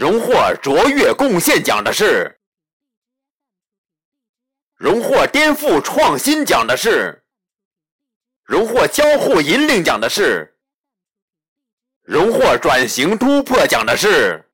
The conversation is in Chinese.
荣获卓越贡献奖的是荣获颠覆创新奖的是荣获交互引领奖的是荣获转型突破奖的是